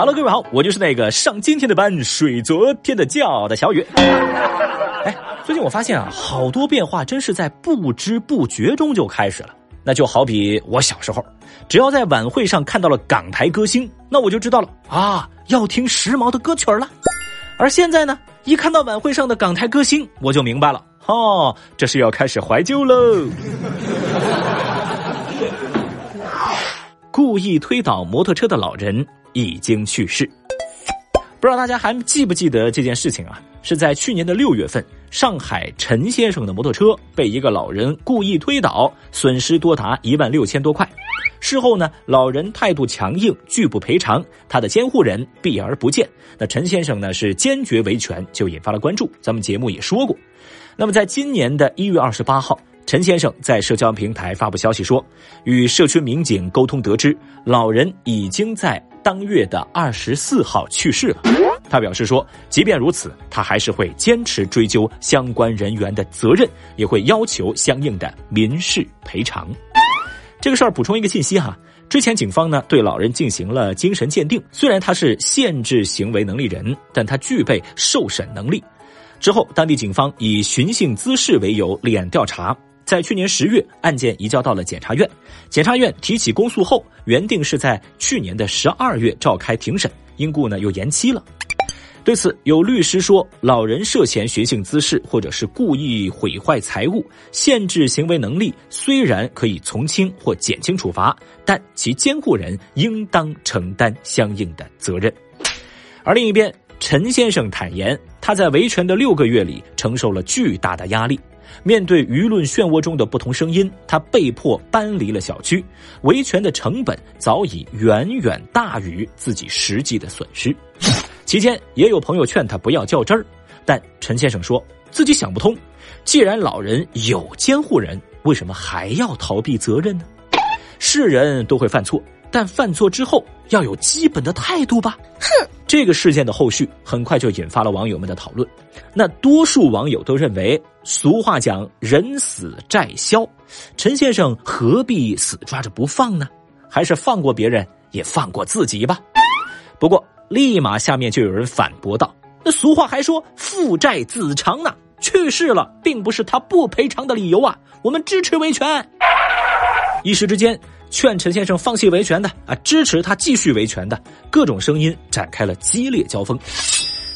Hello，各位好，我就是那个上今天的班睡昨天的觉的小雨。哎，最近我发现啊，好多变化真是在不知不觉中就开始了。那就好比我小时候，只要在晚会上看到了港台歌星，那我就知道了啊，要听时髦的歌曲了。而现在呢，一看到晚会上的港台歌星，我就明白了，哦，这是要开始怀旧喽。故意推倒摩托车的老人已经去世，不知道大家还记不记得这件事情啊？是在去年的六月份，上海陈先生的摩托车被一个老人故意推倒，损失多达一万六千多块。事后呢，老人态度强硬，拒不赔偿，他的监护人避而不见。那陈先生呢是坚决维权，就引发了关注。咱们节目也说过。那么在今年的一月二十八号。陈先生在社交平台发布消息说，与社区民警沟通得知，老人已经在当月的二十四号去世了。他表示说，即便如此，他还是会坚持追究相关人员的责任，也会要求相应的民事赔偿。这个事儿补充一个信息哈，之前警方呢对老人进行了精神鉴定，虽然他是限制行为能力人，但他具备受审能力。之后，当地警方以寻衅滋事为由立案调查。在去年十月，案件移交到了检察院，检察院提起公诉后，原定是在去年的十二月召开庭审，因故呢又延期了。对此，有律师说，老人涉嫌寻衅滋事或者是故意毁坏财物、限制行为能力，虽然可以从轻或减轻处罚，但其监护人应当承担相应的责任。而另一边，陈先生坦言，他在维权的六个月里承受了巨大的压力。面对舆论漩涡中的不同声音，他被迫搬离了小区，维权的成本早已远远大于自己实际的损失。期间也有朋友劝他不要较真儿，但陈先生说自己想不通：既然老人有监护人，为什么还要逃避责任呢？是人都会犯错，但犯错之后要有基本的态度吧。哼。这个事件的后续很快就引发了网友们的讨论。那多数网友都认为，俗话讲“人死债消”，陈先生何必死抓着不放呢？还是放过别人，也放过自己吧。不过，立马下面就有人反驳道：“那俗话还说‘父债子偿’呢，去世了并不是他不赔偿的理由啊！我们支持维权。”一时之间。劝陈先生放弃维权的啊，支持他继续维权的各种声音展开了激烈交锋。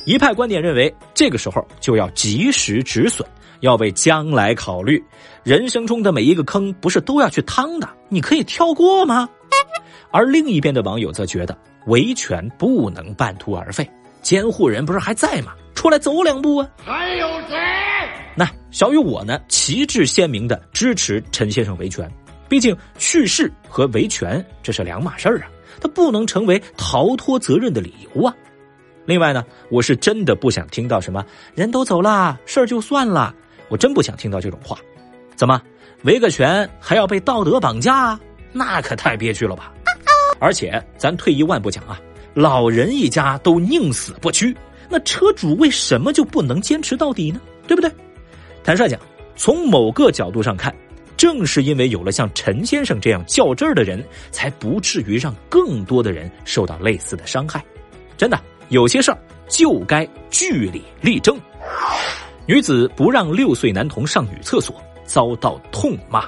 一派观点认为，这个时候就要及时止损，要为将来考虑。人生中的每一个坑不是都要去趟的，你可以跳过吗？而另一边的网友则觉得，维权不能半途而废，监护人不是还在吗？出来走两步啊！还有谁？那小雨我呢，旗帜鲜明的支持陈先生维权。毕竟去世和维权这是两码事儿啊，它不能成为逃脱责任的理由啊。另外呢，我是真的不想听到什么人都走了，事儿就算了，我真不想听到这种话。怎么维个权还要被道德绑架？那可太憋屈了吧！而且咱退一万步讲啊，老人一家都宁死不屈，那车主为什么就不能坚持到底呢？对不对？坦率讲，从某个角度上看。正是因为有了像陈先生这样较真儿的人，才不至于让更多的人受到类似的伤害。真的，有些事儿就该据理力争。女子不让六岁男童上女厕所，遭到痛骂。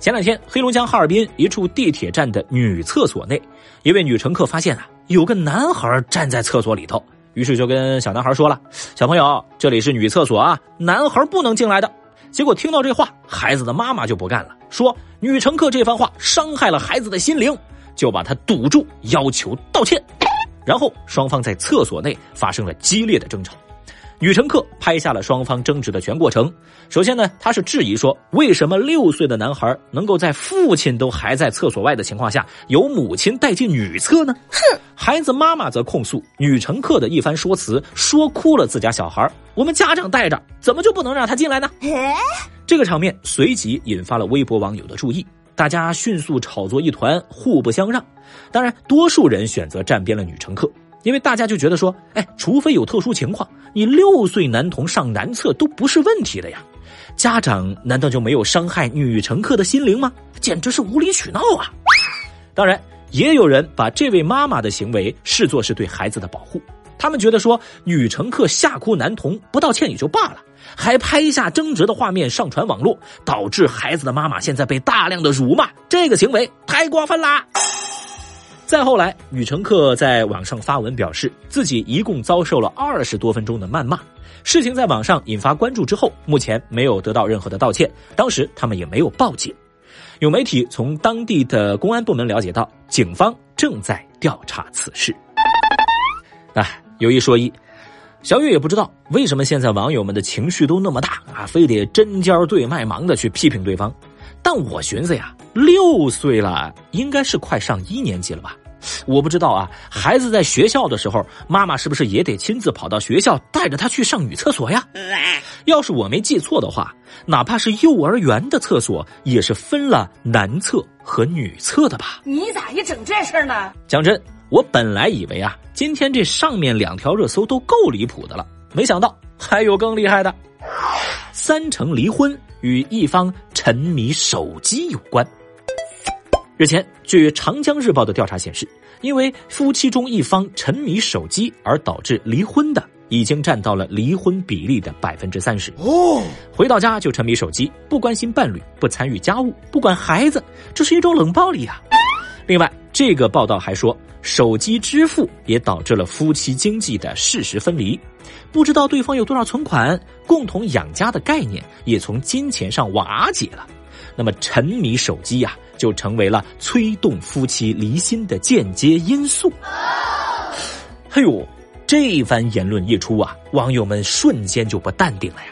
前两天，黑龙江哈尔滨一处地铁站的女厕所内，一位女乘客发现啊，有个男孩站在厕所里头，于是就跟小男孩说了：“小朋友，这里是女厕所啊，男孩不能进来的。”结果听到这话，孩子的妈妈就不干了，说女乘客这番话伤害了孩子的心灵，就把他堵住，要求道歉。然后双方在厕所内发生了激烈的争吵。女乘客拍下了双方争执的全过程。首先呢，她是质疑说，为什么六岁的男孩能够在父亲都还在厕所外的情况下，由母亲带进女厕呢？哼！孩子妈妈则控诉女乘客的一番说辞，说哭了自家小孩。我们家长带着，怎么就不能让他进来呢？这个场面随即引发了微博网友的注意，大家迅速炒作一团，互不相让。当然，多数人选择站边了女乘客。因为大家就觉得说，哎，除非有特殊情况，你六岁男童上男厕都不是问题的呀。家长难道就没有伤害女乘客的心灵吗？简直是无理取闹啊！当然，也有人把这位妈妈的行为视作是对孩子的保护。他们觉得说女乘客吓哭男童不道歉也就罢了，还拍下争执的画面上传网络，导致孩子的妈妈现在被大量的辱骂，这个行为太过分啦。再后来，女乘客在网上发文表示，自己一共遭受了二十多分钟的谩骂。事情在网上引发关注之后，目前没有得到任何的道歉。当时他们也没有报警。有媒体从当地的公安部门了解到，警方正在调查此事。哎，有一说一，小雨也不知道为什么现在网友们的情绪都那么大啊，非得针尖对麦芒的去批评对方。但我寻思呀，六岁了，应该是快上一年级了吧。我不知道啊，孩子在学校的时候，妈妈是不是也得亲自跑到学校带着他去上女厕所呀？要是我没记错的话，哪怕是幼儿园的厕所也是分了男厕和女厕的吧？你咋一整这事呢？讲真，我本来以为啊，今天这上面两条热搜都够离谱的了，没想到还有更厉害的。三成离婚与一方沉迷手机有关。日前，据《长江日报》的调查显示，因为夫妻中一方沉迷手机而导致离婚的，已经占到了离婚比例的百分之三十。哦，回到家就沉迷手机，不关心伴侣，不参与家务，不管孩子，这是一种冷暴力啊！另外，这个报道还说，手机支付也导致了夫妻经济的事实分离，不知道对方有多少存款，共同养家的概念也从金钱上瓦解了。那么，沉迷手机呀。就成为了催动夫妻离心的间接因素。哎呦，这番言论一出啊，网友们瞬间就不淡定了呀。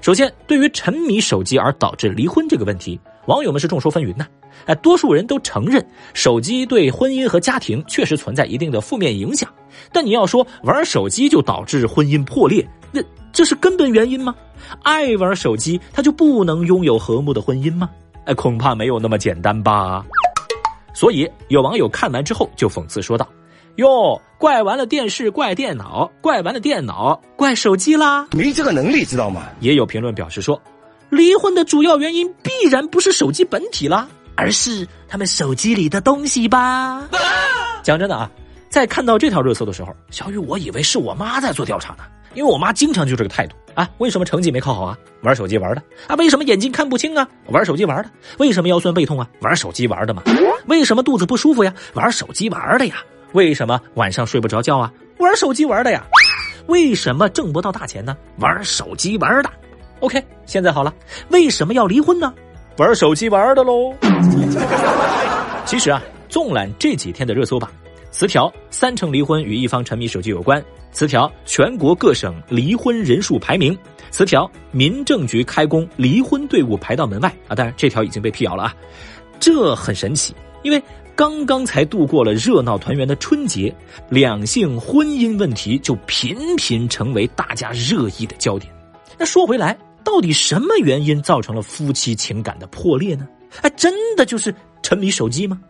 首先，对于沉迷手机而导致离婚这个问题，网友们是众说纷纭呐。哎，多数人都承认手机对婚姻和家庭确实存在一定的负面影响，但你要说玩手机就导致婚姻破裂，那这是根本原因吗？爱玩手机，他就不能拥有和睦的婚姻吗？哎，恐怕没有那么简单吧。所以有网友看完之后就讽刺说道：“哟，怪完了电视，怪电脑，怪完了电脑，怪手机啦！没这个能力，知道吗？”也有评论表示说，离婚的主要原因必然不是手机本体啦，而是他们手机里的东西吧。讲真的啊，在看到这条热搜的时候，小雨我以为是我妈在做调查呢。因为我妈经常就这个态度啊，为什么成绩没考好啊？玩手机玩的啊？为什么眼睛看不清啊？玩手机玩的？为什么腰酸背痛啊？玩手机玩的嘛？为什么肚子不舒服呀？玩手机玩的呀？为什么晚上睡不着觉啊？玩手机玩的呀？为什么挣不到大钱呢？玩手机玩的。OK，现在好了，为什么要离婚呢？玩手机玩的喽。其实啊，纵览这几天的热搜榜。词条：三成离婚与一方沉迷手机有关。词条：全国各省离婚人数排名。词条：民政局开工，离婚队伍排到门外啊！当然，这条已经被辟谣了啊。这很神奇，因为刚刚才度过了热闹团圆的春节，两性婚姻问题就频频成为大家热议的焦点。那说回来，到底什么原因造成了夫妻情感的破裂呢？哎，真的就是沉迷手机吗？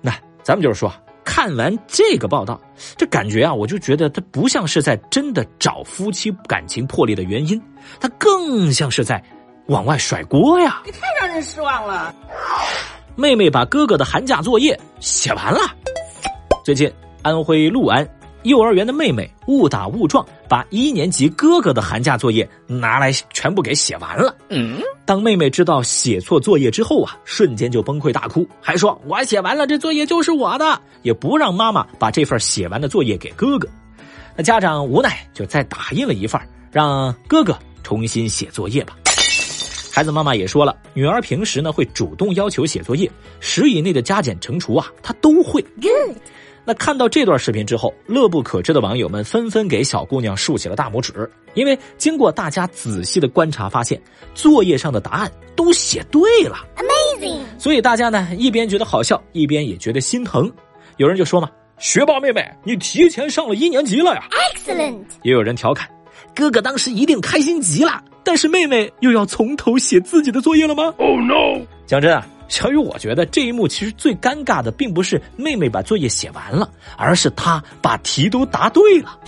那咱们就是说。看完这个报道，这感觉啊，我就觉得他不像是在真的找夫妻感情破裂的原因，他更像是在往外甩锅呀！你太让人失望了。妹妹把哥哥的寒假作业写完了。最近，安徽六安。幼儿园的妹妹误打误撞把一年级哥哥的寒假作业拿来全部给写完了。嗯，当妹妹知道写错作业之后啊，瞬间就崩溃大哭，还说我写完了，这作业就是我的，也不让妈妈把这份写完的作业给哥哥。那家长无奈就再打印了一份，让哥哥重新写作业吧。孩子妈妈也说了，女儿平时呢会主动要求写作业，十以内的加减乘除啊，她都会。Good。那看到这段视频之后，乐不可支的网友们纷纷给小姑娘竖起了大拇指，因为经过大家仔细的观察，发现作业上的答案都写对了，Amazing！所以大家呢一边觉得好笑，一边也觉得心疼。有人就说嘛：“学霸妹妹，你提前上了一年级了呀！”Excellent！也有人调侃：“哥哥当时一定开心极了，但是妹妹又要从头写自己的作业了吗？”Oh no！讲真啊。小宇，我觉得这一幕其实最尴尬的，并不是妹妹把作业写完了，而是她把题都答对了。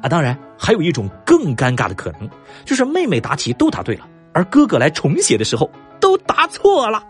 啊，当然还有一种更尴尬的可能，就是妹妹答题都答对了，而哥哥来重写的时候都答错了。